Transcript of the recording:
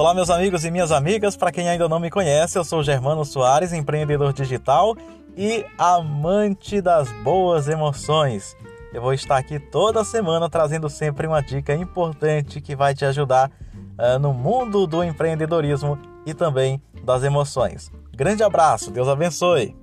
Olá, meus amigos e minhas amigas. Para quem ainda não me conhece, eu sou Germano Soares, empreendedor digital e amante das boas emoções. Eu vou estar aqui toda semana trazendo sempre uma dica importante que vai te ajudar uh, no mundo do empreendedorismo e também das emoções. Grande abraço, Deus abençoe!